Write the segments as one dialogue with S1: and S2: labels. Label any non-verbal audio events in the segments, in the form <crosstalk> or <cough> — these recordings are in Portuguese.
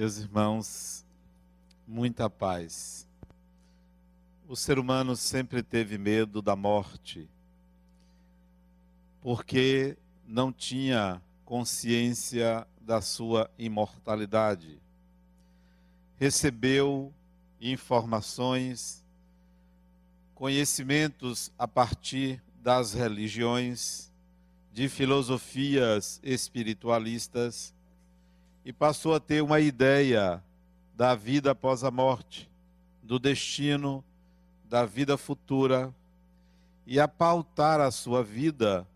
S1: Meus irmãos, muita paz. O ser humano sempre teve medo da morte, porque não tinha consciência da sua imortalidade. Recebeu informações, conhecimentos a partir das religiões, de filosofias espiritualistas e passou a ter uma ideia da vida após a morte, do destino, da vida futura e a pautar a sua vida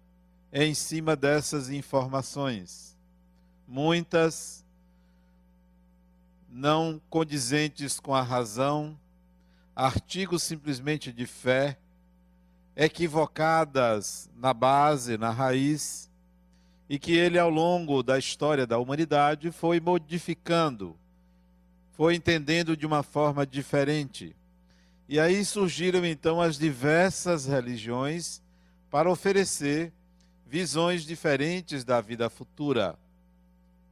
S1: em cima dessas informações. Muitas não condizentes com a razão, artigos simplesmente de fé, equivocadas na base, na raiz, e que ele, ao longo da história da humanidade, foi modificando, foi entendendo de uma forma diferente. E aí surgiram então as diversas religiões para oferecer visões diferentes da vida futura,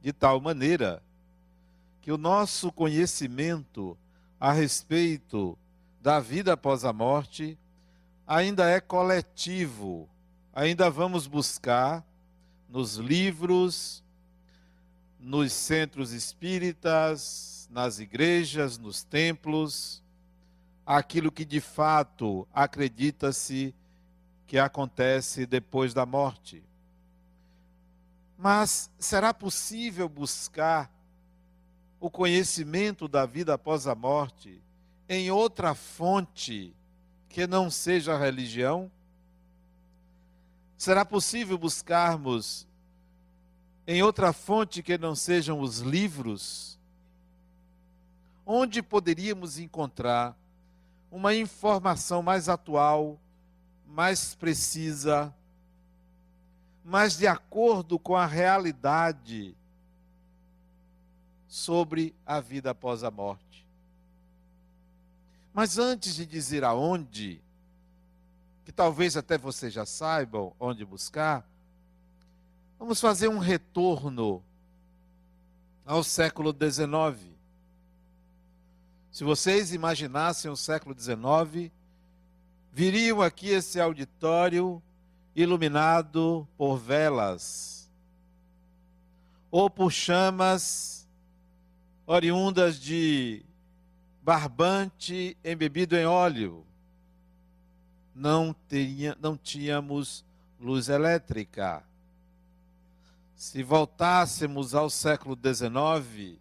S1: de tal maneira que o nosso conhecimento a respeito da vida após a morte ainda é coletivo, ainda vamos buscar nos livros, nos centros espíritas, nas igrejas, nos templos, aquilo que de fato acredita-se que acontece depois da morte. Mas será possível buscar o conhecimento da vida após a morte em outra fonte que não seja a religião? Será possível buscarmos em outra fonte que não sejam os livros? Onde poderíamos encontrar uma informação mais atual, mais precisa, mais de acordo com a realidade sobre a vida após a morte? Mas antes de dizer aonde, que talvez até vocês já saibam onde buscar, vamos fazer um retorno ao século XIX. Se vocês imaginassem o século XIX, viriam aqui esse auditório iluminado por velas ou por chamas oriundas de barbante embebido em óleo não, teria, não tínhamos luz elétrica. Se voltássemos ao século XIX,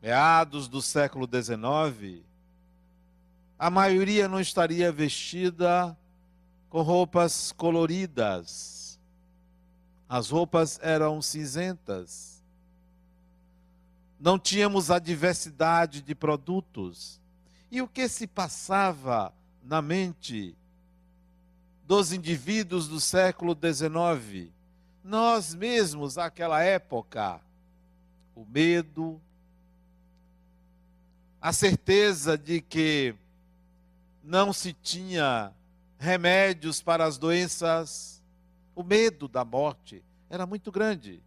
S1: meados do século XIX, a maioria não estaria vestida com roupas coloridas. As roupas eram cinzentas. Não tínhamos a diversidade de produtos. E o que se passava na mente dos indivíduos do século XIX. Nós mesmos, naquela época, o medo, a certeza de que não se tinha remédios para as doenças, o medo da morte era muito grande.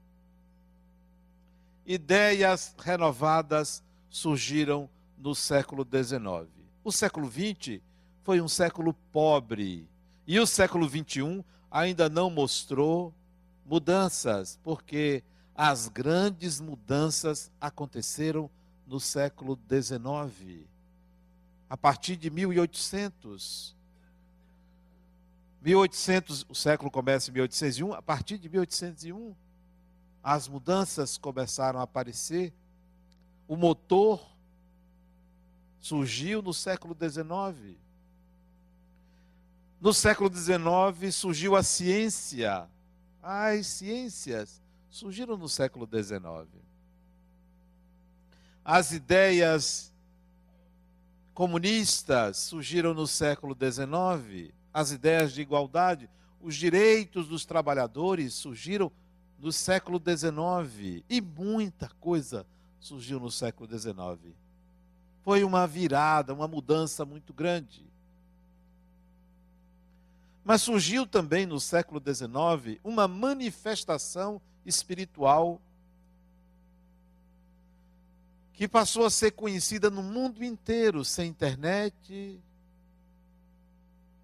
S1: Ideias renovadas surgiram no século XIX. O século XX foi um século pobre e o século XXI ainda não mostrou mudanças, porque as grandes mudanças aconteceram no século XIX. A partir de 1800. 1800, o século começa em 1801, a partir de 1801, as mudanças começaram a aparecer. O motor surgiu no século XIX. No século XIX surgiu a ciência. As ciências surgiram no século XIX. As ideias comunistas surgiram no século XIX. As ideias de igualdade, os direitos dos trabalhadores surgiram no século XIX. E muita coisa surgiu no século XIX. Foi uma virada, uma mudança muito grande. Mas surgiu também no século XIX uma manifestação espiritual que passou a ser conhecida no mundo inteiro, sem internet,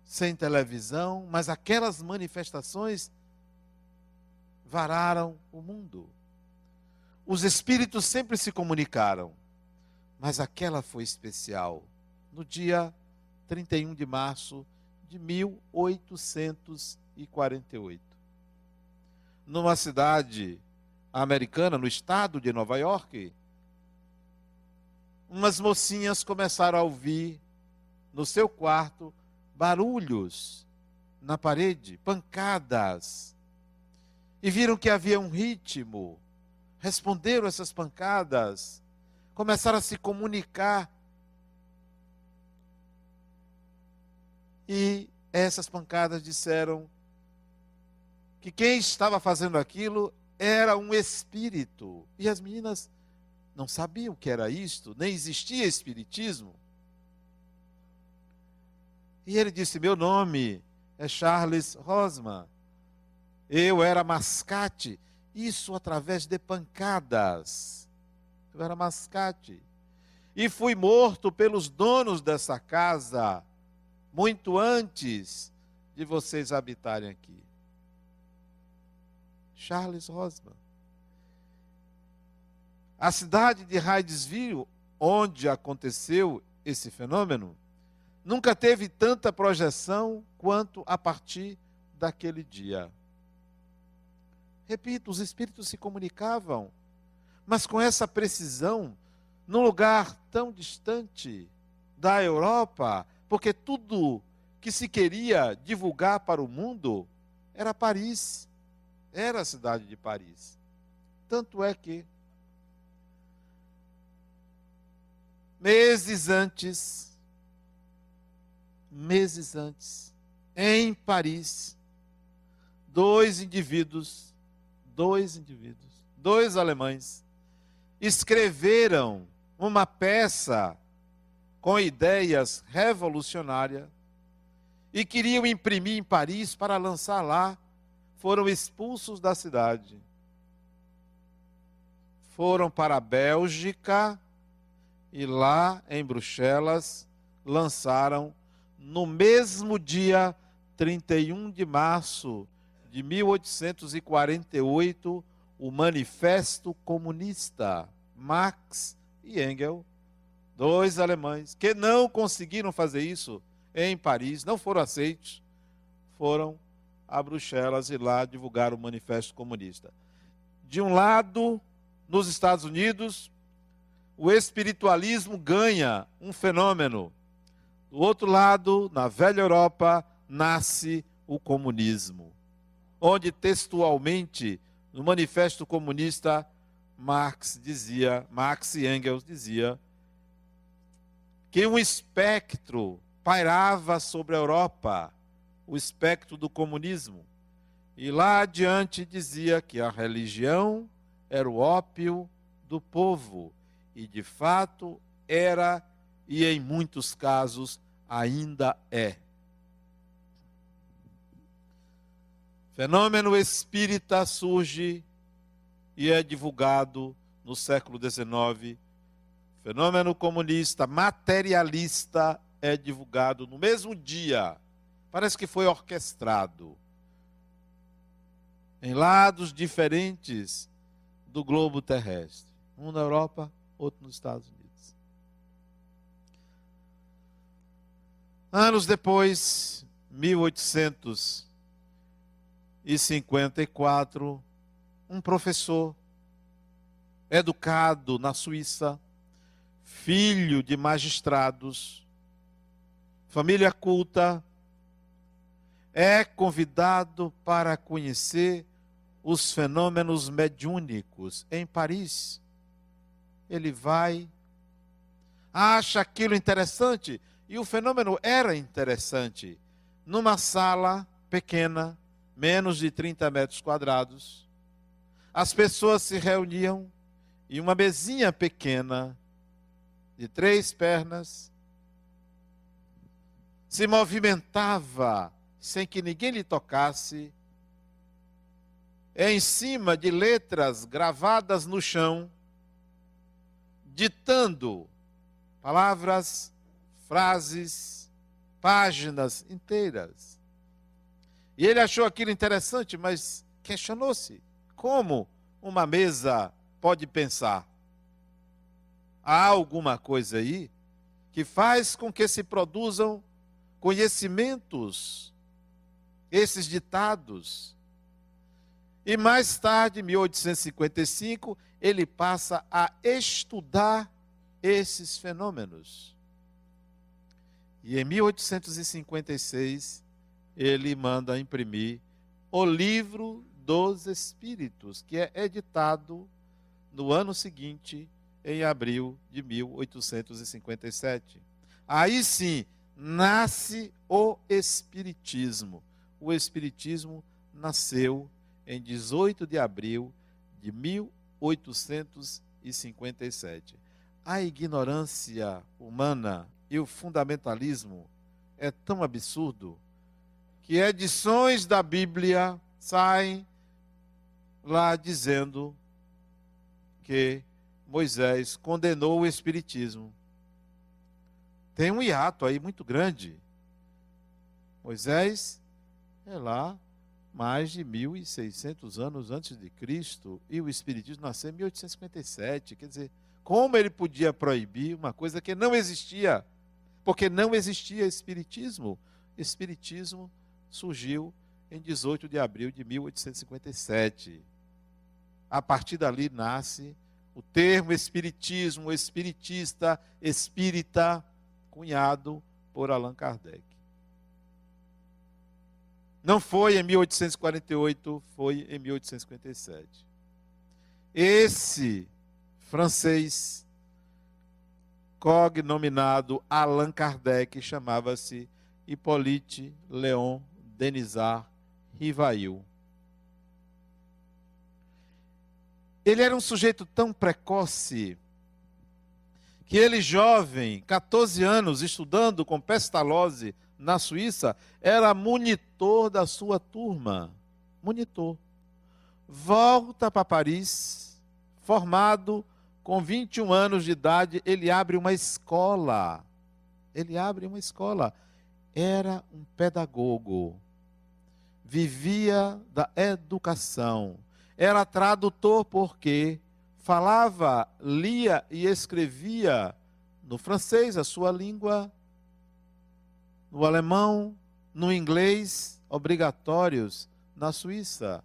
S1: sem televisão, mas aquelas manifestações vararam o mundo. Os espíritos sempre se comunicaram, mas aquela foi especial. No dia 31 de março de 1848. Numa cidade americana, no estado de Nova York, umas mocinhas começaram a ouvir no seu quarto barulhos na parede, pancadas. E viram que havia um ritmo responderam essas pancadas, começaram a se comunicar. E essas pancadas disseram que quem estava fazendo aquilo era um espírito. E as meninas não sabiam o que era isto, nem existia espiritismo. E ele disse: Meu nome é Charles Rosman. Eu era mascate isso através de pancadas. Eu era mascate. E fui morto pelos donos dessa casa muito antes de vocês habitarem aqui. Charles Rosman. A cidade de Hydesville, onde aconteceu esse fenômeno, nunca teve tanta projeção quanto a partir daquele dia. Repito, os espíritos se comunicavam, mas com essa precisão, num lugar tão distante da Europa, porque tudo que se queria divulgar para o mundo era Paris, era a cidade de Paris. Tanto é que, meses antes, meses antes, em Paris, dois indivíduos dois indivíduos, dois alemães, escreveram uma peça com ideias revolucionárias e queriam imprimir em Paris para lançar lá, foram expulsos da cidade. Foram para a Bélgica e lá em Bruxelas lançaram no mesmo dia 31 de março de 1848, o Manifesto Comunista. Marx e Engels, dois alemães, que não conseguiram fazer isso em Paris, não foram aceitos, foram a Bruxelas e lá divulgar o Manifesto Comunista. De um lado, nos Estados Unidos, o espiritualismo ganha um fenômeno. Do outro lado, na velha Europa, nasce o comunismo onde textualmente, no Manifesto Comunista, Marx dizia, Marx e Engels dizia que um espectro pairava sobre a Europa, o espectro do comunismo. E lá adiante dizia que a religião era o ópio do povo, e de fato era e em muitos casos ainda é. Fenômeno espírita surge e é divulgado no século XIX. Fenômeno comunista, materialista, é divulgado no mesmo dia. Parece que foi orquestrado. Em lados diferentes do globo terrestre. Um na Europa, outro nos Estados Unidos. Anos depois, 1800 e 54, um professor educado na Suíça, filho de magistrados, família culta, é convidado para conhecer os fenômenos mediúnicos em Paris. Ele vai, acha aquilo interessante, e o fenômeno era interessante. Numa sala pequena, menos de 30 metros quadrados. As pessoas se reuniam em uma mesinha pequena, de três pernas, se movimentava sem que ninguém lhe tocasse, em cima de letras gravadas no chão, ditando palavras, frases, páginas inteiras. E ele achou aquilo interessante, mas questionou-se: como uma mesa pode pensar? Há alguma coisa aí que faz com que se produzam conhecimentos, esses ditados. E mais tarde, em 1855, ele passa a estudar esses fenômenos. E em 1856, ele manda imprimir o livro dos Espíritos, que é editado no ano seguinte, em abril de 1857. Aí sim, nasce o Espiritismo. O Espiritismo nasceu em 18 de abril de 1857. A ignorância humana e o fundamentalismo é tão absurdo que edições da Bíblia saem lá dizendo que Moisés condenou o Espiritismo. Tem um hiato aí muito grande. Moisés é lá mais de 1.600 anos antes de Cristo e o Espiritismo nasceu em 1857. Quer dizer, como ele podia proibir uma coisa que não existia? Porque não existia Espiritismo. Espiritismo surgiu em 18 de abril de 1857. A partir dali nasce o termo espiritismo, espiritista, espírita, cunhado por Allan Kardec. Não foi em 1848, foi em 1857. Esse francês cognominado Allan Kardec chamava-se Hippolyte Léon Denisard Rivail. Ele era um sujeito tão precoce que ele, jovem, 14 anos, estudando com Pestalozzi na Suíça, era monitor da sua turma. Monitor. Volta para Paris, formado com 21 anos de idade, ele abre uma escola. Ele abre uma escola. Era um pedagogo. Vivia da educação era tradutor porque falava, lia e escrevia no francês, a sua língua, no alemão, no inglês, obrigatórios na Suíça.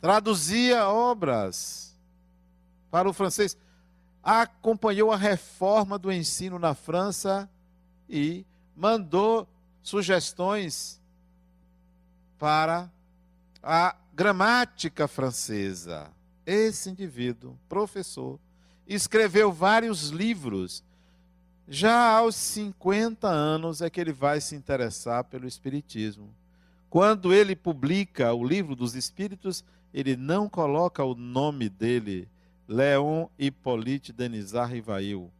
S1: Traduzia obras para o francês. Acompanhou a reforma do ensino na França e mandou sugestões para a gramática francesa. Esse indivíduo, professor, escreveu vários livros. Já aos 50 anos é que ele vai se interessar pelo Espiritismo. Quando ele publica o livro dos Espíritos, ele não coloca o nome dele, Léon Hippolyte Denisard Rivail,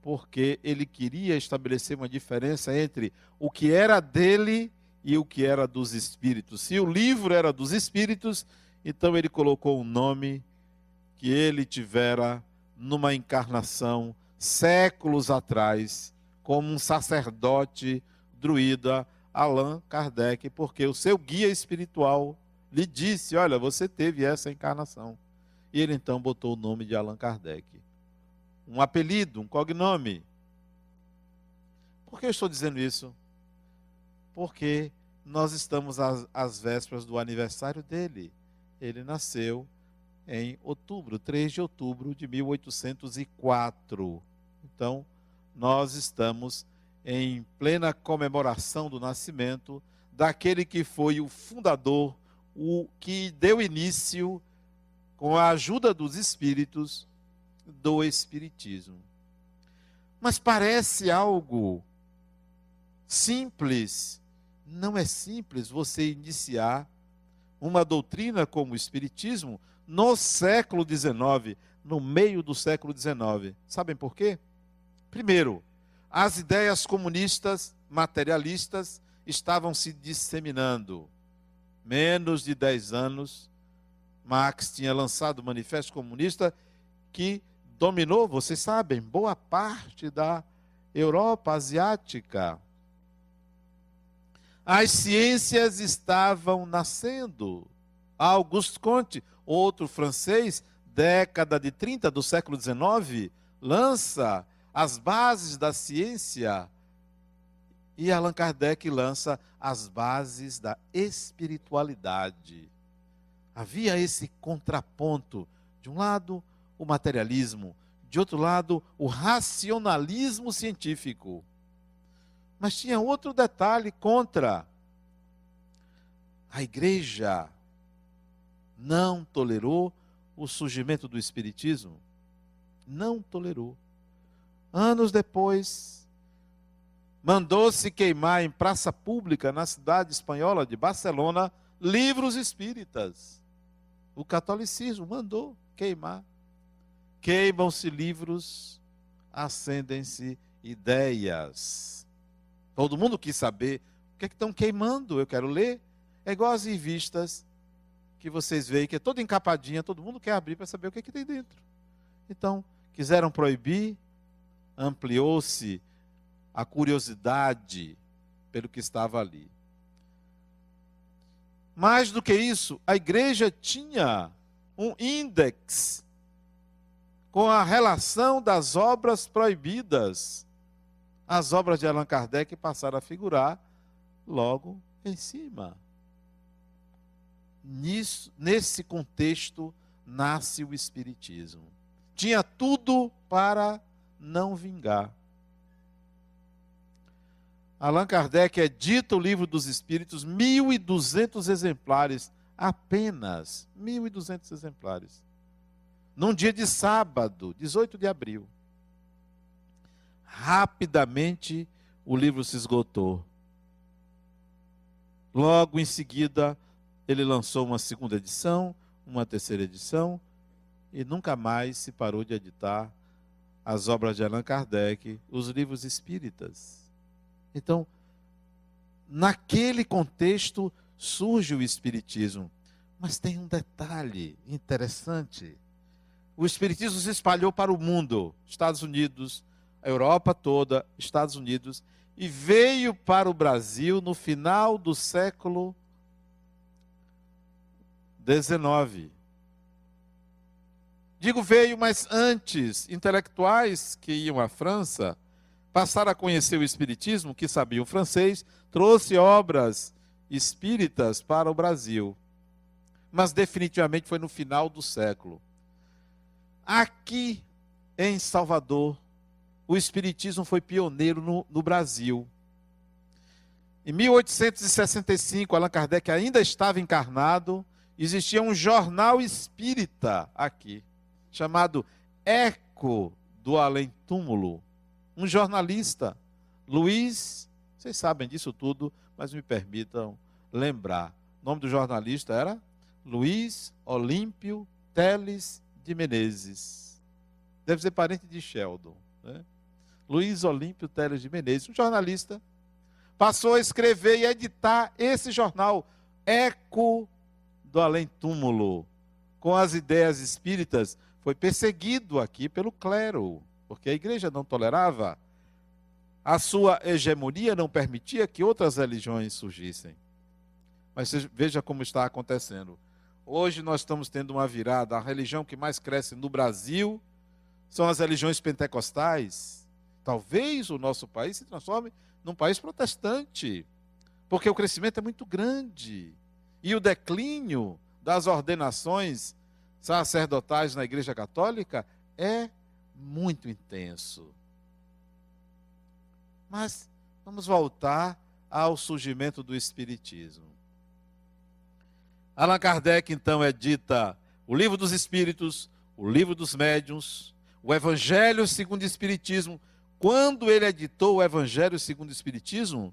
S1: porque ele queria estabelecer uma diferença entre o que era dele e o que era dos espíritos. Se o livro era dos espíritos, então ele colocou um nome que ele tivera numa encarnação séculos atrás, como um sacerdote druida, Allan Kardec, porque o seu guia espiritual lhe disse: Olha, você teve essa encarnação. E ele então botou o nome de Allan Kardec. Um apelido, um cognome. Por que eu estou dizendo isso? Porque nós estamos às, às vésperas do aniversário dele. Ele nasceu em outubro, 3 de outubro de 1804. Então, nós estamos em plena comemoração do nascimento daquele que foi o fundador, o que deu início, com a ajuda dos espíritos, do Espiritismo. Mas parece algo simples não é simples você iniciar uma doutrina como o Espiritismo no século XIX, no meio do século XIX. Sabem por quê? Primeiro, as ideias comunistas, materialistas, estavam se disseminando. Menos de 10 anos, Marx tinha lançado o Manifesto Comunista que dominou, vocês sabem, boa parte da Europa asiática. As ciências estavam nascendo. Auguste Comte, outro francês, década de 30 do século XIX, lança as bases da ciência e Allan Kardec lança as bases da espiritualidade. Havia esse contraponto. De um lado, o materialismo, de outro lado, o racionalismo científico. Mas tinha outro detalhe contra. A igreja não tolerou o surgimento do Espiritismo. Não tolerou. Anos depois, mandou-se queimar em praça pública, na cidade espanhola de Barcelona, livros espíritas. O catolicismo mandou queimar. Queimam-se livros, acendem-se ideias. Todo mundo quis saber o que, é que estão queimando, eu quero ler. É igual as revistas que vocês veem, que é toda encapadinha, todo mundo quer abrir para saber o que, é que tem dentro. Então, quiseram proibir, ampliou-se a curiosidade pelo que estava ali. Mais do que isso, a igreja tinha um índex com a relação das obras proibidas. As obras de Allan Kardec passaram a figurar logo em cima. Nisso, nesse contexto nasce o Espiritismo. Tinha tudo para não vingar. Allan Kardec é dito o livro dos Espíritos, 1.200 exemplares, apenas 1.200 exemplares num dia de sábado, 18 de abril. Rapidamente o livro se esgotou. Logo em seguida, ele lançou uma segunda edição, uma terceira edição, e nunca mais se parou de editar as obras de Allan Kardec, os livros espíritas. Então, naquele contexto surge o Espiritismo. Mas tem um detalhe interessante o Espiritismo se espalhou para o mundo, Estados Unidos, Europa toda, Estados Unidos, e veio para o Brasil no final do século XIX. Digo veio, mas antes, intelectuais que iam à França passaram a conhecer o Espiritismo, que sabiam francês, trouxe obras espíritas para o Brasil. Mas definitivamente foi no final do século. Aqui em Salvador, o Espiritismo foi pioneiro no, no Brasil. Em 1865, Allan Kardec ainda estava encarnado, existia um jornal espírita aqui, chamado Eco do Além Túmulo. Um jornalista, Luiz, vocês sabem disso tudo, mas me permitam lembrar. O nome do jornalista era Luiz Olímpio Teles de Menezes. Deve ser parente de Sheldon. Né? Luiz Olímpio Teles de Menezes, um jornalista, passou a escrever e editar esse jornal, Eco do Além Túmulo, com as ideias espíritas. Foi perseguido aqui pelo clero, porque a igreja não tolerava. A sua hegemonia não permitia que outras religiões surgissem. Mas veja como está acontecendo. Hoje nós estamos tendo uma virada. A religião que mais cresce no Brasil são as religiões pentecostais. Talvez o nosso país se transforme num país protestante, porque o crescimento é muito grande. E o declínio das ordenações sacerdotais na Igreja Católica é muito intenso. Mas vamos voltar ao surgimento do Espiritismo. Allan Kardec, então, é dita o livro dos Espíritos, o livro dos Médiuns, o Evangelho segundo o Espiritismo. Quando ele editou o Evangelho segundo o Espiritismo,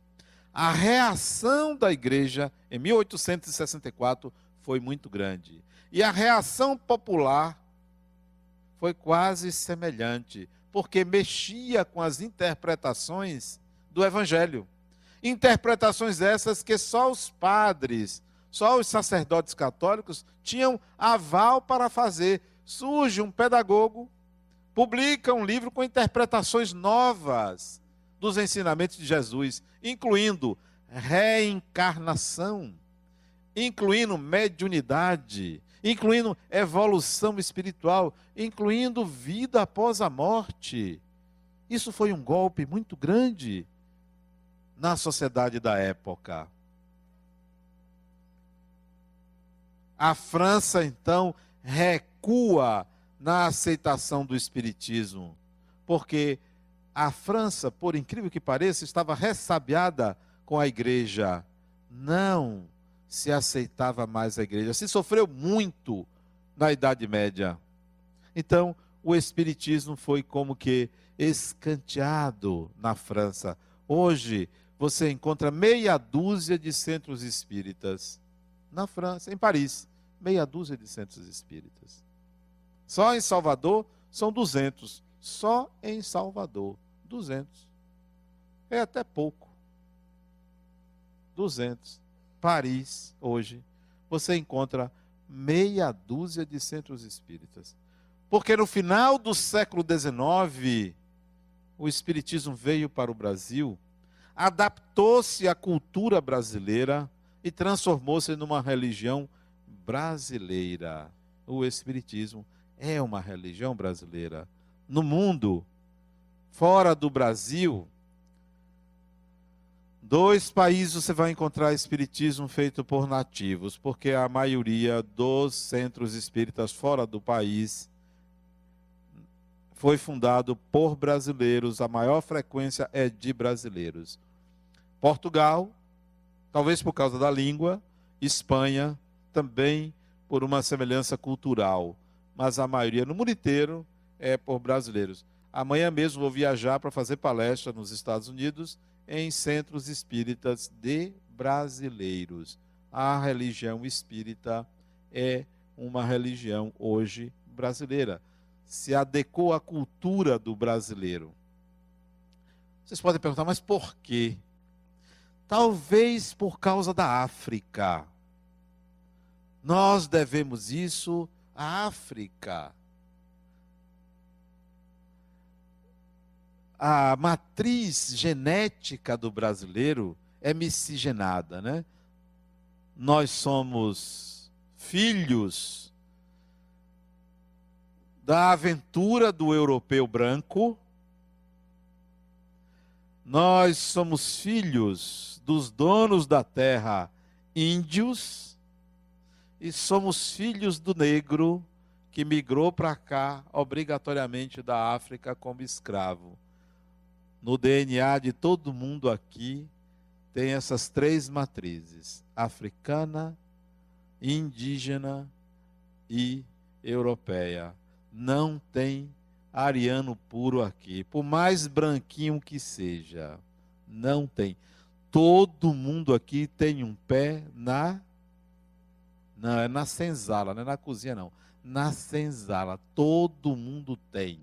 S1: a reação da igreja em 1864 foi muito grande. E a reação popular foi quase semelhante, porque mexia com as interpretações do Evangelho. Interpretações essas que só os padres só os sacerdotes católicos tinham aval para fazer, surge um pedagogo, publica um livro com interpretações novas dos ensinamentos de Jesus, incluindo reencarnação, incluindo mediunidade, incluindo evolução espiritual, incluindo vida após a morte. Isso foi um golpe muito grande na sociedade da época. A França, então, recua na aceitação do Espiritismo, porque a França, por incrível que pareça, estava ressabiada com a igreja. Não se aceitava mais a igreja. Se sofreu muito na Idade Média. Então, o Espiritismo foi como que escanteado na França. Hoje, você encontra meia dúzia de centros espíritas na França, em Paris, meia dúzia de centros espíritas. Só em Salvador são 200. Só em Salvador, 200. É até pouco. 200. Paris, hoje, você encontra meia dúzia de centros espíritas. Porque no final do século XIX, o Espiritismo veio para o Brasil adaptou-se à cultura brasileira e transformou-se numa religião brasileira. O Espiritismo é uma religião brasileira. No mundo, fora do Brasil, dois países você vai encontrar Espiritismo feito por nativos, porque a maioria dos centros espíritas fora do país foi fundado por brasileiros, a maior frequência é de brasileiros. Portugal, talvez por causa da língua, Espanha, também por uma semelhança cultural, mas a maioria no mundo inteiro é por brasileiros. Amanhã mesmo vou viajar para fazer palestra nos Estados Unidos em centros espíritas de brasileiros. A religião espírita é uma religião hoje brasileira se adequou à cultura do brasileiro. Vocês podem perguntar, mas por quê? Talvez por causa da África. Nós devemos isso África. A matriz genética do brasileiro é miscigenada, né? Nós somos filhos da aventura do europeu branco. Nós somos filhos dos donos da terra índios e somos filhos do negro que migrou para cá obrigatoriamente da África como escravo. No DNA de todo mundo aqui tem essas três matrizes: africana, indígena e europeia não tem ariano puro aqui, por mais branquinho que seja, não tem. Todo mundo aqui tem um pé na não é na senzala, não é na cozinha não, na senzala. Todo mundo tem.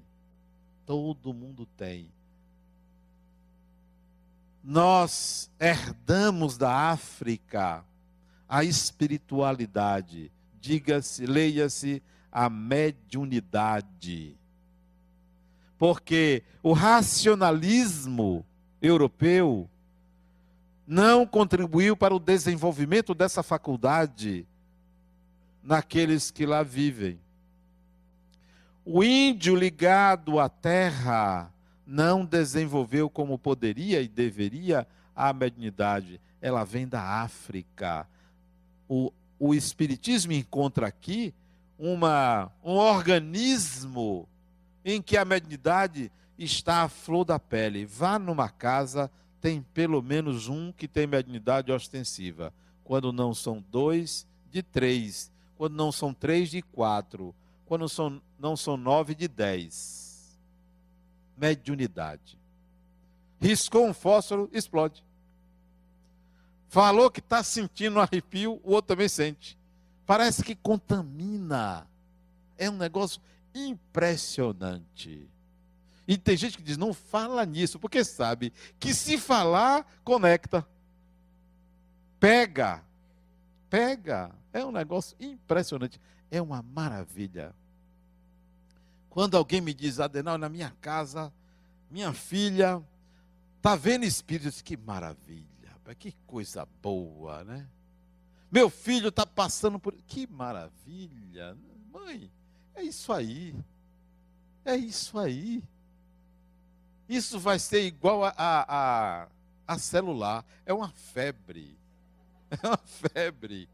S1: Todo mundo tem. Nós herdamos da África a espiritualidade. Diga-se, leia-se a mediunidade. Porque o racionalismo europeu não contribuiu para o desenvolvimento dessa faculdade naqueles que lá vivem. O índio ligado à terra não desenvolveu como poderia e deveria a mediunidade. Ela vem da África. O, o Espiritismo encontra aqui uma, um organismo em que a mediunidade está à flor da pele. Vá numa casa, tem pelo menos um que tem mediunidade ostensiva. Quando não são dois, de três. Quando não são três, de quatro. Quando são, não são nove, de dez. Mediunidade. Riscou um fósforo, explode. Falou que está sentindo um arrepio, o outro também sente parece que contamina. É um negócio impressionante. E tem gente que diz: não fala nisso, porque sabe que se falar, conecta. Pega. Pega. É um negócio impressionante. É uma maravilha. Quando alguém me diz, Adenal, na minha casa, minha filha está vendo espíritos, que maravilha, que coisa boa, né? Meu filho está passando por. Que maravilha! Mãe, é isso aí. É isso aí. Isso vai ser igual a, a, a, a celular. É uma febre. <laughs> É uma febre.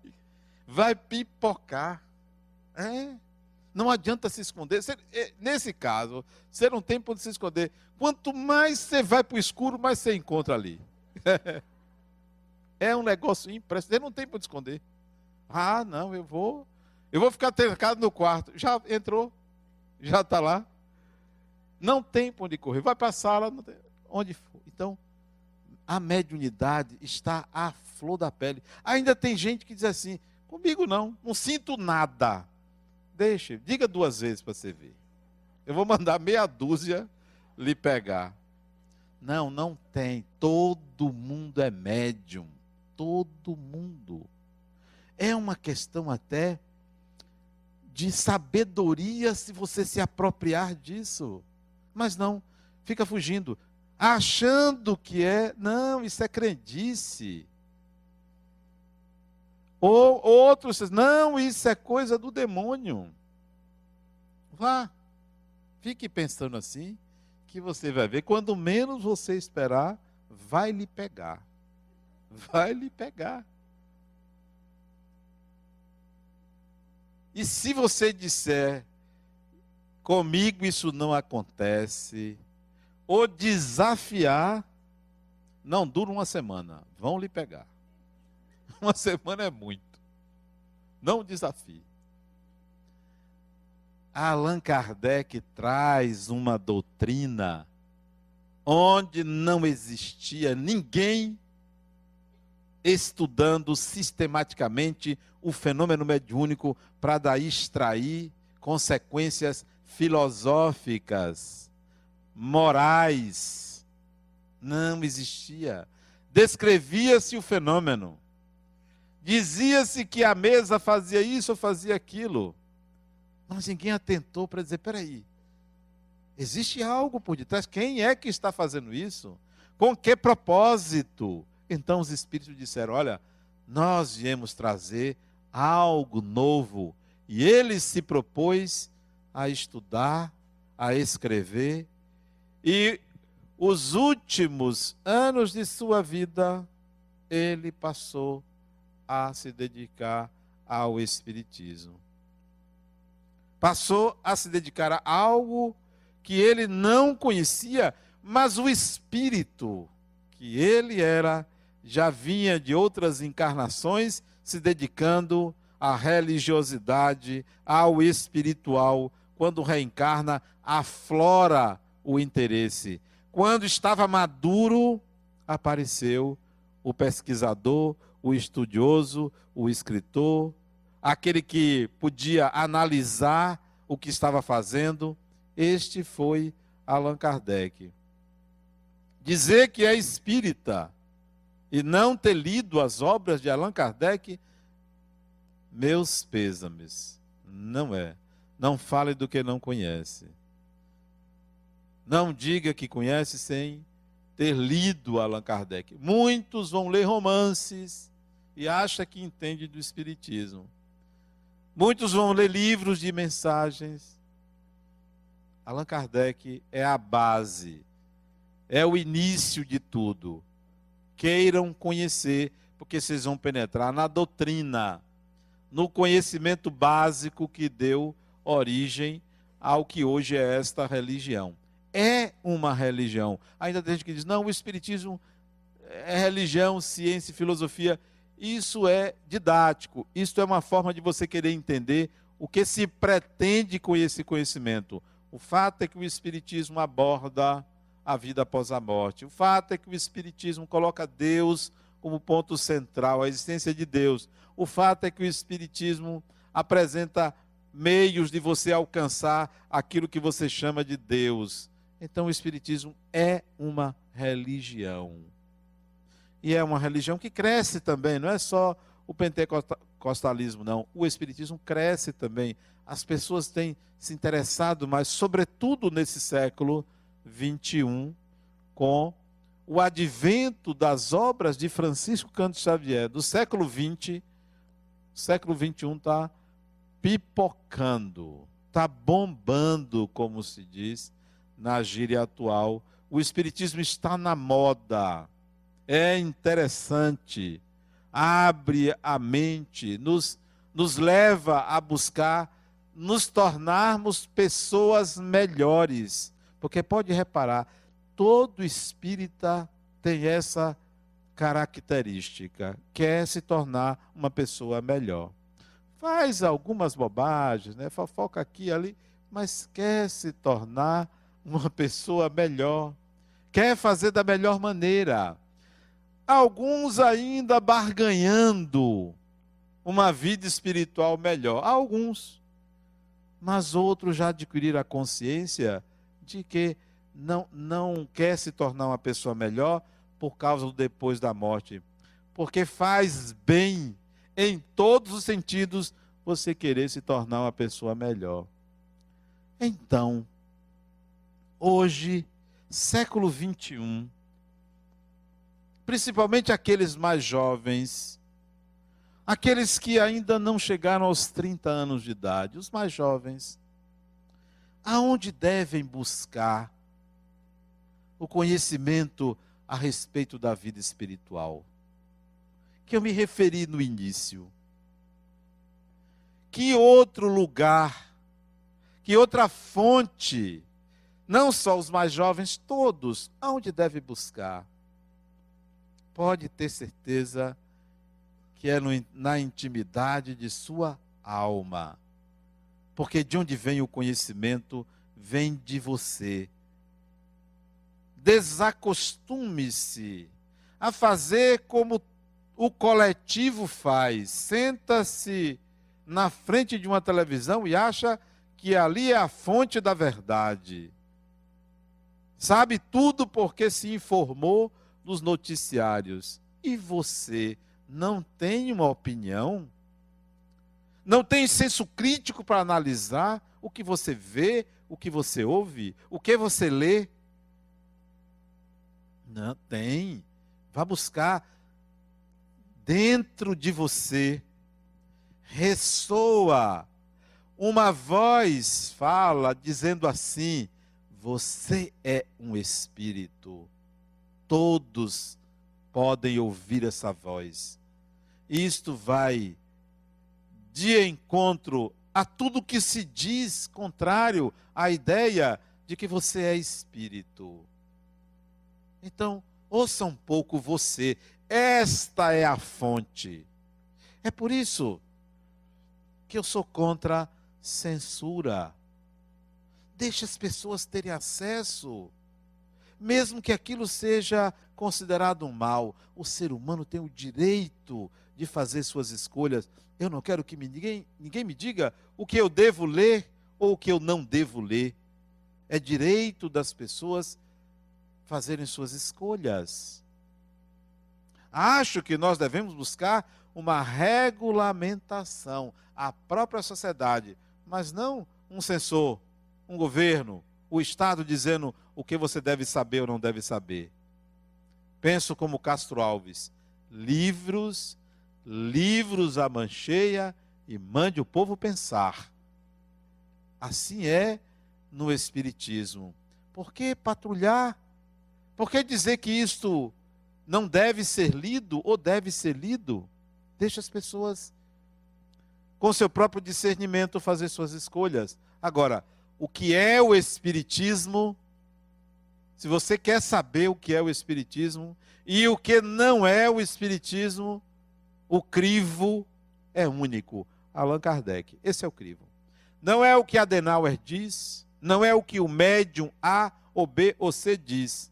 S1: Vai pipocar. É. Não adianta se esconder. É, nesse caso, você não tem por se esconder. Quanto mais você vai para o escuro, mais você encontra ali. <laughs> É um negócio impressionante. Não tem por esconder. Ah, não, eu vou. Eu vou ficar trancado no quarto. Já entrou. Já está lá. Não tem por onde correr. Vai para a sala, onde for. Então, a mediunidade está à flor da pele. Ainda tem gente que diz assim: comigo não, não sinto nada. Deixe, diga duas vezes para você ver. Eu vou mandar meia dúzia lhe pegar. Não, não tem. Todo mundo é médium. Todo mundo. É uma questão até de sabedoria se você se apropriar disso. Mas não, fica fugindo, achando que é. Não, isso é crendice. Ou outros, não, isso é coisa do demônio. Vá, fique pensando assim, que você vai ver, quando menos você esperar, vai lhe pegar. Vai lhe pegar. E se você disser, comigo isso não acontece, ou desafiar, não dura uma semana, vão lhe pegar. <laughs> Uma semana é muito. Não desafie. Allan Kardec traz uma doutrina onde não existia ninguém estudando sistematicamente o fenômeno mediúnico para daí extrair consequências filosóficas, morais. Não existia. Descrevia-se o fenômeno. Dizia-se que a mesa fazia isso ou fazia aquilo. Mas ninguém atentou para dizer: peraí, existe algo por detrás. Quem é que está fazendo isso? Com que propósito? Então os espíritos disseram: olha, nós viemos trazer algo novo. E ele se propôs a estudar, a escrever. E os últimos anos de sua vida, ele passou a se dedicar ao Espiritismo. Passou a se dedicar a algo que ele não conhecia, mas o Espírito que ele era já vinha de outras encarnações se dedicando à religiosidade, ao espiritual. Quando reencarna, aflora o interesse. Quando estava maduro, apareceu o pesquisador, o estudioso, o escritor, aquele que podia analisar o que estava fazendo. Este foi Allan Kardec. Dizer que é espírita e não ter lido as obras de Allan Kardec, meus pêsames. Não é. Não fale do que não conhece. Não diga que conhece sem ter lido Allan Kardec. Muitos vão ler romances, e acha que entende do Espiritismo. Muitos vão ler livros de mensagens. Allan Kardec é a base, é o início de tudo. Queiram conhecer, porque vocês vão penetrar na doutrina, no conhecimento básico que deu origem ao que hoje é esta religião. É uma religião. Ainda tem gente que diz: não, o Espiritismo é religião, ciência e filosofia. Isso é didático, isso é uma forma de você querer entender o que se pretende com esse conhecimento. O fato é que o Espiritismo aborda a vida após a morte. O fato é que o Espiritismo coloca Deus como ponto central, a existência de Deus. O fato é que o Espiritismo apresenta meios de você alcançar aquilo que você chama de Deus. Então, o Espiritismo é uma religião. E é uma religião que cresce também, não é só o pentecostalismo não. O espiritismo cresce também. As pessoas têm se interessado mais, sobretudo nesse século 21, com o advento das obras de Francisco Canto Xavier. Do século 20, o século 21 está pipocando, está bombando, como se diz na gíria atual. O Espiritismo está na moda. É interessante. Abre a mente, nos, nos leva a buscar nos tornarmos pessoas melhores. Porque pode reparar, todo espírita tem essa característica, quer se tornar uma pessoa melhor. Faz algumas bobagens, né? fofoca aqui e ali, mas quer se tornar uma pessoa melhor, quer fazer da melhor maneira. Alguns ainda barganhando uma vida espiritual melhor. Alguns. Mas outros já adquiriram a consciência de que não, não quer se tornar uma pessoa melhor por causa do depois da morte. Porque faz bem, em todos os sentidos, você querer se tornar uma pessoa melhor. Então, hoje, século 21, principalmente aqueles mais jovens, aqueles que ainda não chegaram aos 30 anos de idade, os mais jovens, aonde devem buscar o conhecimento a respeito da vida espiritual, que eu me referi no início. Que outro lugar, que outra fonte, não só os mais jovens, todos, aonde deve buscar? Pode ter certeza que é no, na intimidade de sua alma. Porque de onde vem o conhecimento, vem de você desacostume-se a fazer como o coletivo faz. Senta-se na frente de uma televisão e acha que ali é a fonte da verdade. Sabe tudo porque se informou nos noticiários. E você não tem uma opinião? Não tem senso crítico para analisar o que você vê, o que você ouve, o que você lê? Não, tem. Vá buscar dentro de você. Ressoa. Uma voz fala dizendo assim: Você é um espírito. Todos podem ouvir essa voz. Isto vai de encontro a tudo que se diz contrário à ideia de que você é espírito. Então, ouça um pouco você. Esta é a fonte. É por isso que eu sou contra censura. Deixe as pessoas terem acesso. Mesmo que aquilo seja considerado um mal, o ser humano tem o direito de fazer suas escolhas. Eu não quero que ninguém, ninguém me diga o que eu devo ler ou o que eu não devo ler. É direito das pessoas fazerem suas escolhas. Acho que nós devemos buscar uma regulamentação, a própria sociedade, mas não um censor, um governo, o Estado dizendo o que você deve saber ou não deve saber. Penso como Castro Alves: livros, livros a mancheia e mande o povo pensar. Assim é no Espiritismo. Por que patrulhar por que dizer que isto não deve ser lido ou deve ser lido? Deixa as pessoas, com seu próprio discernimento, fazer suas escolhas. Agora, o que é o Espiritismo? Se você quer saber o que é o Espiritismo e o que não é o Espiritismo, o crivo é único. Allan Kardec. Esse é o crivo. Não é o que Adenauer diz, não é o que o médium A ou B ou C diz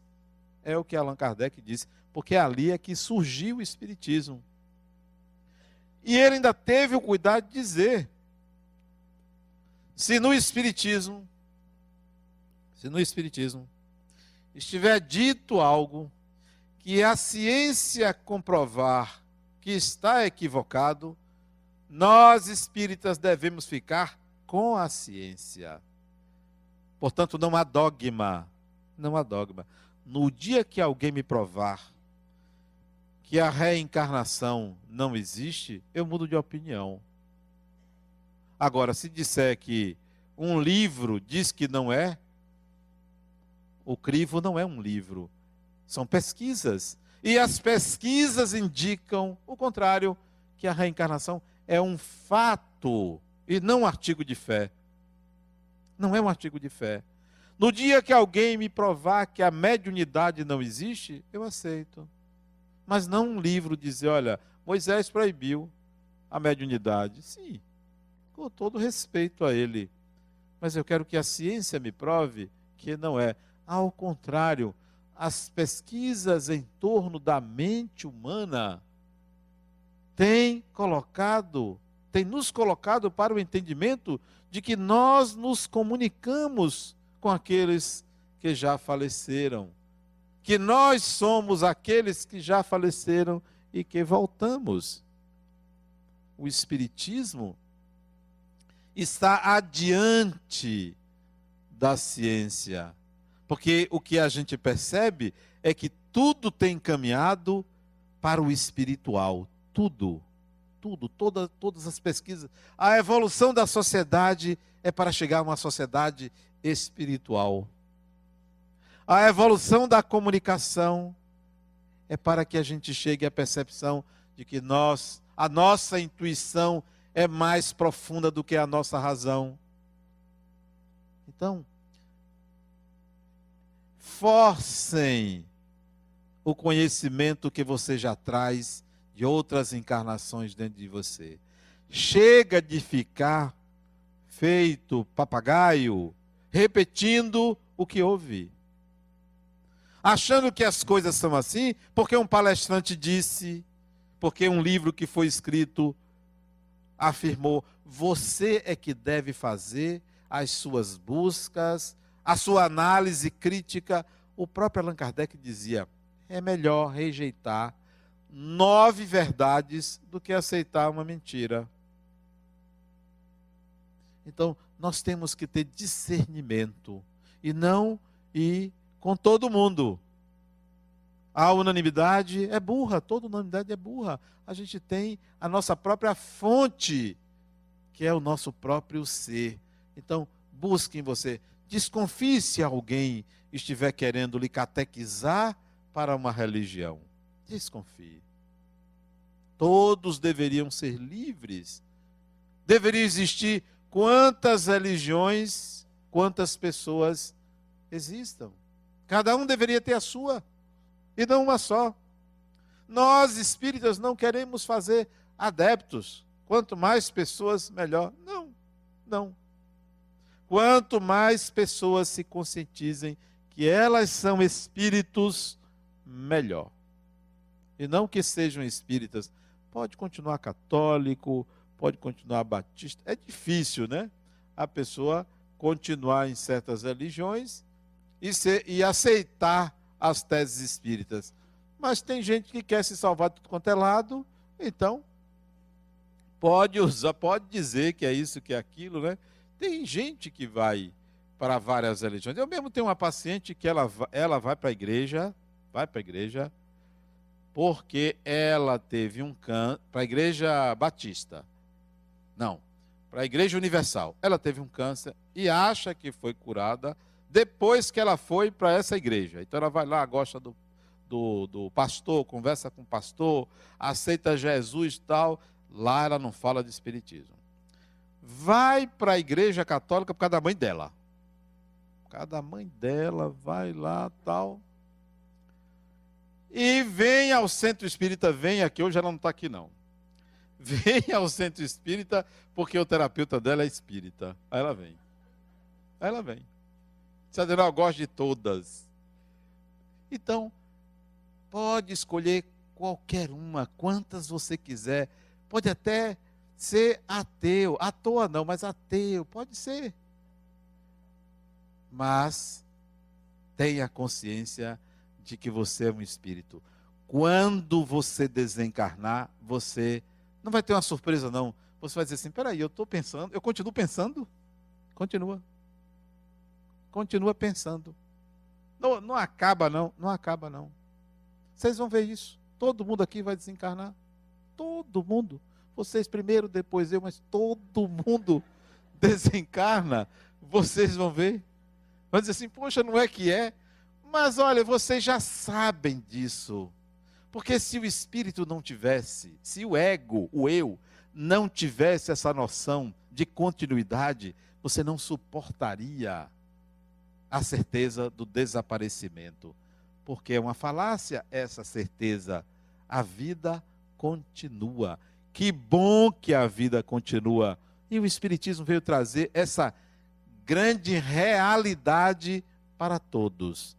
S1: é o que Allan Kardec disse, porque ali é que surgiu o Espiritismo. E ele ainda teve o cuidado de dizer: se no Espiritismo, se no Espiritismo estiver dito algo que a ciência comprovar que está equivocado, nós espíritas devemos ficar com a ciência. Portanto, não há dogma. Não há dogma. No dia que alguém me provar que a reencarnação não existe, eu mudo de opinião. Agora, se disser que um livro diz que não é, o crivo não é um livro, são pesquisas. E as pesquisas indicam o contrário, que a reencarnação é um fato e não um artigo de fé. Não é um artigo de fé. No dia que alguém me provar que a mediunidade não existe, eu aceito. Mas não um livro dizer, olha, Moisés proibiu a mediunidade. Sim, com todo respeito a ele. Mas eu quero que a ciência me prove que não é. Ao contrário, as pesquisas em torno da mente humana têm colocado, têm nos colocado para o entendimento de que nós nos comunicamos com aqueles que já faleceram, que nós somos aqueles que já faleceram e que voltamos. O Espiritismo está adiante da ciência porque o que a gente percebe é que tudo tem caminhado para o espiritual. Tudo. Tudo. Toda, todas as pesquisas. A evolução da sociedade é para chegar a uma sociedade espiritual. A evolução da comunicação é para que a gente chegue à percepção de que nós, a nossa intuição é mais profunda do que a nossa razão. Então, forcem o conhecimento que você já traz de outras encarnações dentro de você. Chega de ficar feito papagaio, repetindo o que ouve. Achando que as coisas são assim, porque um palestrante disse, porque um livro que foi escrito afirmou: você é que deve fazer as suas buscas, a sua análise crítica, o próprio Allan Kardec dizia: é melhor rejeitar nove verdades do que aceitar uma mentira. Então, nós temos que ter discernimento e não ir com todo mundo. A unanimidade é burra, toda unanimidade é burra. A gente tem a nossa própria fonte, que é o nosso próprio ser. Então, busque em você Desconfie se alguém estiver querendo lhe catequizar para uma religião. Desconfie. Todos deveriam ser livres. Deveria existir quantas religiões, quantas pessoas existam. Cada um deveria ter a sua, e não uma só. Nós espíritas não queremos fazer adeptos. Quanto mais pessoas, melhor. Não, não. Quanto mais pessoas se conscientizem que elas são espíritos, melhor. E não que sejam espíritas. Pode continuar católico, pode continuar batista. É difícil, né? A pessoa continuar em certas religiões e, ser, e aceitar as teses espíritas. Mas tem gente que quer se salvar de tudo quanto é lado, então pode usar, pode dizer que é isso, que é aquilo, né? Tem gente que vai para várias religiões. Eu mesmo tenho uma paciente que ela, ela vai para a igreja, vai para a igreja, porque ela teve um câncer, para a igreja batista. Não, para a igreja universal. Ela teve um câncer e acha que foi curada depois que ela foi para essa igreja. Então ela vai lá, gosta do, do, do pastor, conversa com o pastor, aceita Jesus e tal. Lá ela não fala de espiritismo vai para a igreja católica por causa da mãe dela. Por causa da mãe dela, vai lá, tal. E vem ao centro espírita, vem aqui, hoje ela não está aqui não. <laughs> Vem ao centro espírita porque o terapeuta dela é espírita. Aí ela vem. Aí ela vem. Adenal, eu gosto de todas. Então, pode escolher qualquer uma, quantas você quiser. Pode até ser ateu. À toa não, mas ateu, pode ser. Mas tenha consciência de que você é um espírito. Quando você desencarnar, você não vai ter uma surpresa, não. Você vai dizer assim: peraí, eu estou pensando, eu continuo pensando. Continua. Continua pensando. Não, não acaba, não. Não acaba, não. Vocês vão ver isso. Todo mundo aqui vai desencarnar. Todo mundo. Vocês primeiro, depois eu, mas todo mundo <laughs> desencarna. Vocês vão ver. Vão dizer assim: poxa, não é que é? Mas olha, vocês já sabem disso. Porque se o espírito não tivesse, se o ego, o eu, não tivesse essa noção de continuidade, você não suportaria a certeza do desaparecimento. Porque é uma falácia essa certeza. A vida continua. Que bom que a vida continua. E o Espiritismo veio trazer essa grande realidade para todos.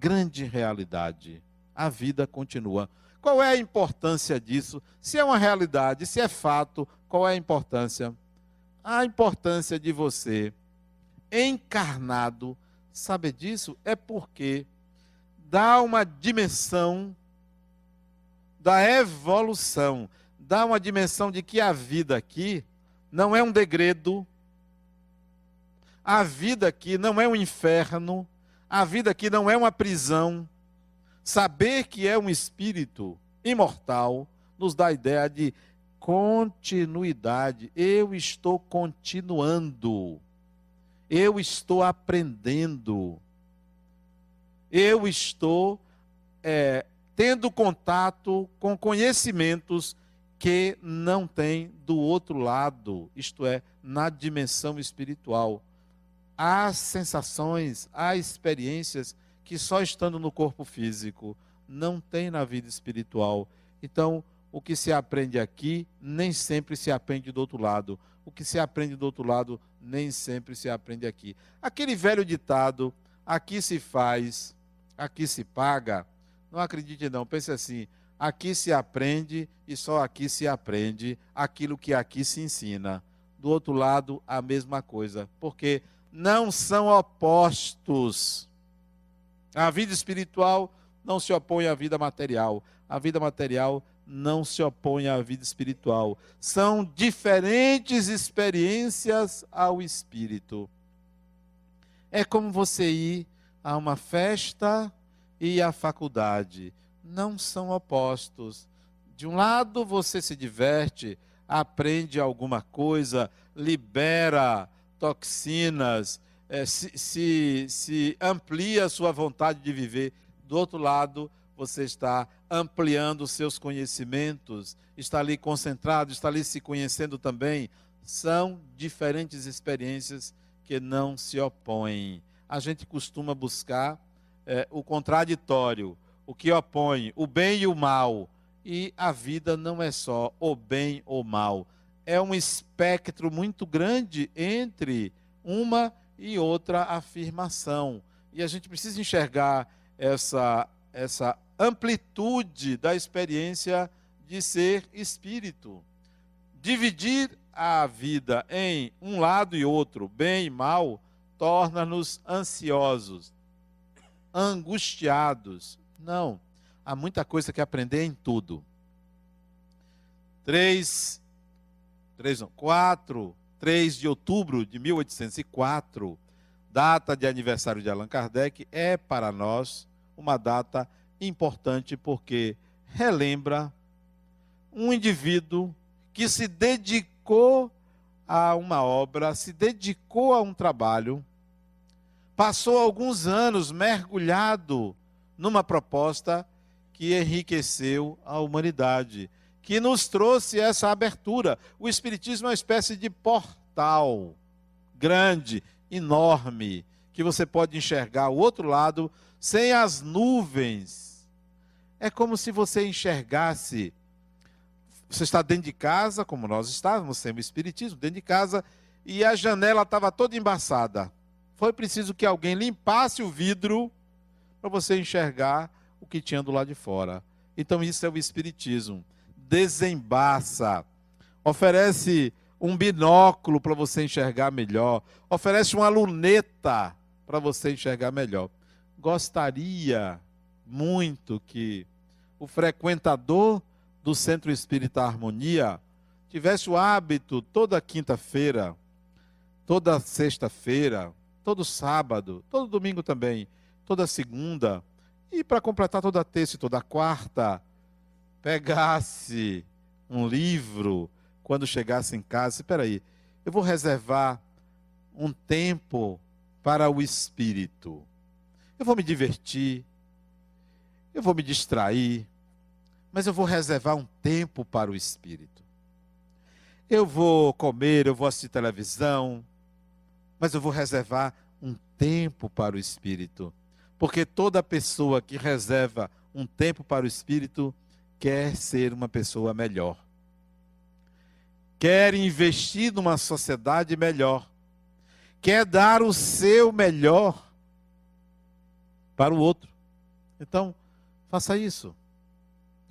S1: Grande realidade. A vida continua. Qual é a importância disso? Se é uma realidade, se é fato, qual é a importância? A importância de você, encarnado, saber disso é porque dá uma dimensão da evolução, dá uma dimensão de que a vida aqui não é um degredo, a vida aqui não é um inferno, a vida aqui não é uma prisão. Saber que é um espírito imortal nos dá a ideia de continuidade. Eu estou continuando. Eu estou aprendendo. Eu estou é, tendo contato com conhecimentos que não tem do outro lado, isto é, na dimensão espiritual. Há sensações, há experiências que só estando no corpo físico não tem na vida espiritual. Então, o que se aprende aqui nem sempre se aprende do outro lado. O que se aprende do outro lado nem sempre se aprende aqui. Aquele velho ditado: aqui se faz, aqui se paga. Não acredite, não. Pense assim: aqui se aprende e só aqui se aprende aquilo que aqui se ensina. Do outro lado, a mesma coisa. Porque não são opostos. A vida espiritual não se opõe à vida material. A vida material não se opõe à vida espiritual. São diferentes experiências ao espírito. É como você ir a uma festa e à faculdade. Não são opostos. De um lado você se diverte, aprende alguma coisa, libera toxinas, é, se, se, se amplia a sua vontade de viver. Do outro lado, você está ampliando seus conhecimentos, está ali concentrado, está ali se conhecendo também. São diferentes experiências que não se opõem. A gente costuma buscar é, o contraditório, o que opõe o bem e o mal. E a vida não é só o bem ou mal. É um espectro muito grande entre uma e outra afirmação. E a gente precisa enxergar essa, essa amplitude da experiência de ser espírito. Dividir a vida em um lado e outro, bem e mal, torna-nos ansiosos, angustiados. Não, há muita coisa que aprender em tudo. 3, 3 não, 4, 3 de outubro de 1804, data de aniversário de Allan Kardec, é para nós uma data importante porque relembra um indivíduo que se dedicou a uma obra, se dedicou a um trabalho, passou alguns anos mergulhado numa proposta que enriqueceu a humanidade, que nos trouxe essa abertura. O Espiritismo é uma espécie de portal grande, enorme, que você pode enxergar o outro lado sem as nuvens é como se você enxergasse. Você está dentro de casa, como nós estávamos, sem o Espiritismo, dentro de casa, e a janela estava toda embaçada. Foi preciso que alguém limpasse o vidro para você enxergar o que tinha do lado de fora. Então, isso é o Espiritismo. Desembaça, oferece um binóculo para você enxergar melhor, oferece uma luneta para você enxergar melhor. Gostaria muito que o frequentador do Centro Espírita Harmonia tivesse o hábito toda quinta-feira, toda sexta-feira, todo sábado, todo domingo também, toda segunda, e para completar toda terça e toda quarta, pegasse um livro quando chegasse em casa, espera aí, eu vou reservar um tempo para o espírito. Eu vou me divertir, eu vou me distrair, mas eu vou reservar um tempo para o espírito. Eu vou comer, eu vou assistir televisão, mas eu vou reservar um tempo para o espírito. Porque toda pessoa que reserva um tempo para o espírito quer ser uma pessoa melhor. Quer investir numa sociedade melhor. Quer dar o seu melhor para o outro. Então, faça isso.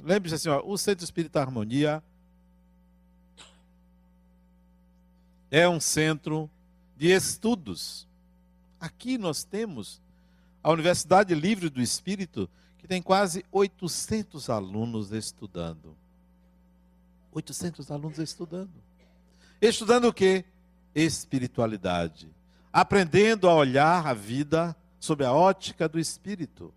S1: Lembre-se assim, ó, o Centro Espírita Harmonia é um centro de estudos. Aqui nós temos a Universidade Livre do Espírito, que tem quase 800 alunos estudando. 800 alunos estudando. Estudando o quê? Espiritualidade. Aprendendo a olhar a vida sob a ótica do espírito.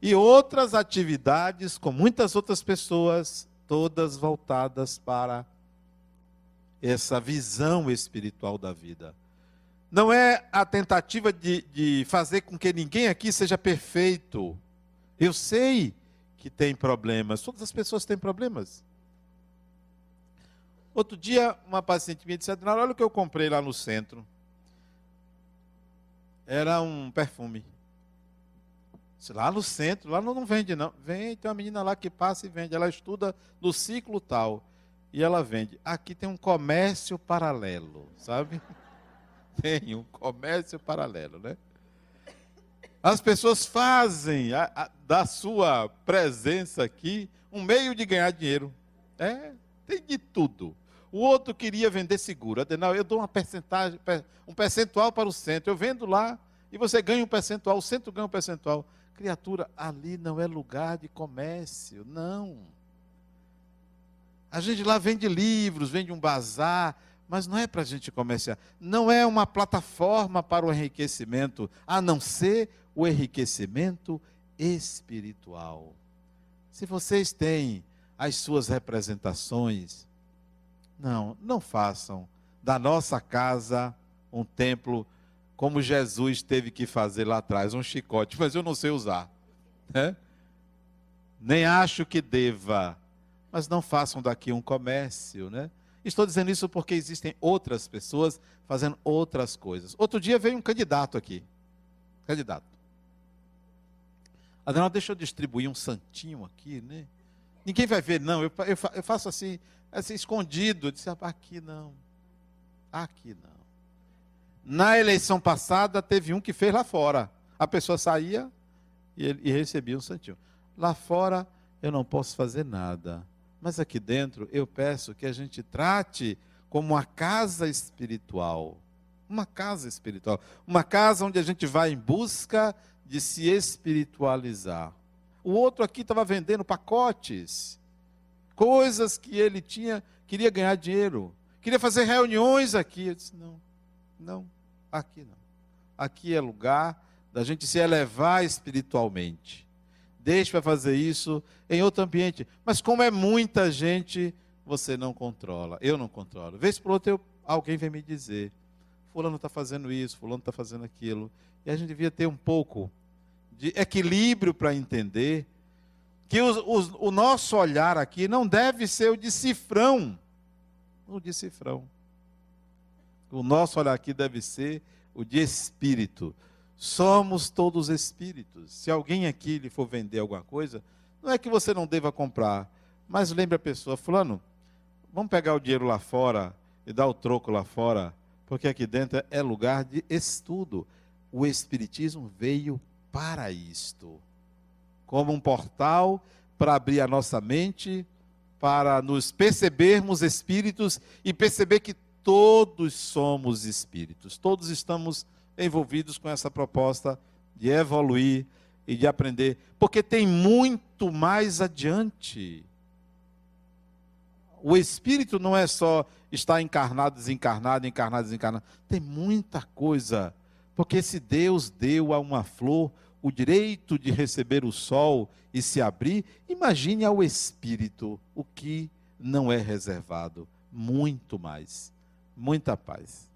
S1: E outras atividades com muitas outras pessoas, todas voltadas para essa visão espiritual da vida. Não é a tentativa de, de fazer com que ninguém aqui seja perfeito. Eu sei que tem problemas, todas as pessoas têm problemas. Outro dia, uma paciente me disse: Adriano, olha o que eu comprei lá no centro. Era um perfume. Lá no centro, lá não, não vende, não. Vem, tem uma menina lá que passa e vende. Ela estuda no ciclo tal e ela vende. Aqui tem um comércio paralelo, sabe? <laughs> <laughs> Tem um comércio paralelo, né? As pessoas fazem a, a, da sua presença aqui um meio de ganhar dinheiro. É, tem de tudo. O outro queria vender seguro. Adenal, eu dou uma percentagem, um percentual para o centro. Eu vendo lá e você ganha um percentual, o centro ganha um percentual. Criatura, ali não é lugar de comércio, não. A gente lá vende livros, vende um bazar, mas não é para a gente comerciar. Não é uma plataforma para o enriquecimento, a não ser o enriquecimento espiritual. Se vocês têm as suas representações, não, não façam da nossa casa um templo como Jesus teve que fazer lá atrás, um chicote, mas eu não sei usar. Né? Nem acho que deva mas não façam daqui um comércio, né? Estou dizendo isso porque existem outras pessoas fazendo outras coisas. Outro dia veio um candidato aqui. Candidato. Adriano, deixa eu distribuir um santinho aqui, né? Ninguém vai ver, não. Eu, eu, eu faço assim, assim, escondido. Eu disse, aqui não. Aqui não. Na eleição passada, teve um que fez lá fora. A pessoa saía e, ele, e recebia um santinho. Lá fora, eu não posso fazer nada. Mas aqui dentro eu peço que a gente trate como uma casa espiritual. Uma casa espiritual. Uma casa onde a gente vai em busca de se espiritualizar. O outro aqui estava vendendo pacotes, coisas que ele tinha, queria ganhar dinheiro, queria fazer reuniões aqui. Eu disse: não, não, aqui não. Aqui é lugar da gente se elevar espiritualmente. Deixe para fazer isso em outro ambiente. Mas como é muita gente, você não controla. Eu não controlo. Vez por outra, eu, alguém vem me dizer: Fulano está fazendo isso, Fulano está fazendo aquilo. E a gente devia ter um pouco de equilíbrio para entender que os, os, o nosso olhar aqui não deve ser o de cifrão. O de cifrão. O nosso olhar aqui deve ser o de espírito. Somos todos espíritos. Se alguém aqui lhe for vender alguma coisa, não é que você não deva comprar, mas lembre a pessoa, fulano, vamos pegar o dinheiro lá fora e dar o troco lá fora, porque aqui dentro é lugar de estudo. O espiritismo veio para isto, como um portal para abrir a nossa mente, para nos percebermos espíritos e perceber que todos somos espíritos, todos estamos envolvidos com essa proposta de evoluir, e de aprender, porque tem muito mais adiante. O espírito não é só estar encarnado, desencarnado, encarnado, desencarnado. Tem muita coisa. Porque se Deus deu a uma flor o direito de receber o sol e se abrir, imagine ao espírito o que não é reservado. Muito mais. Muita paz.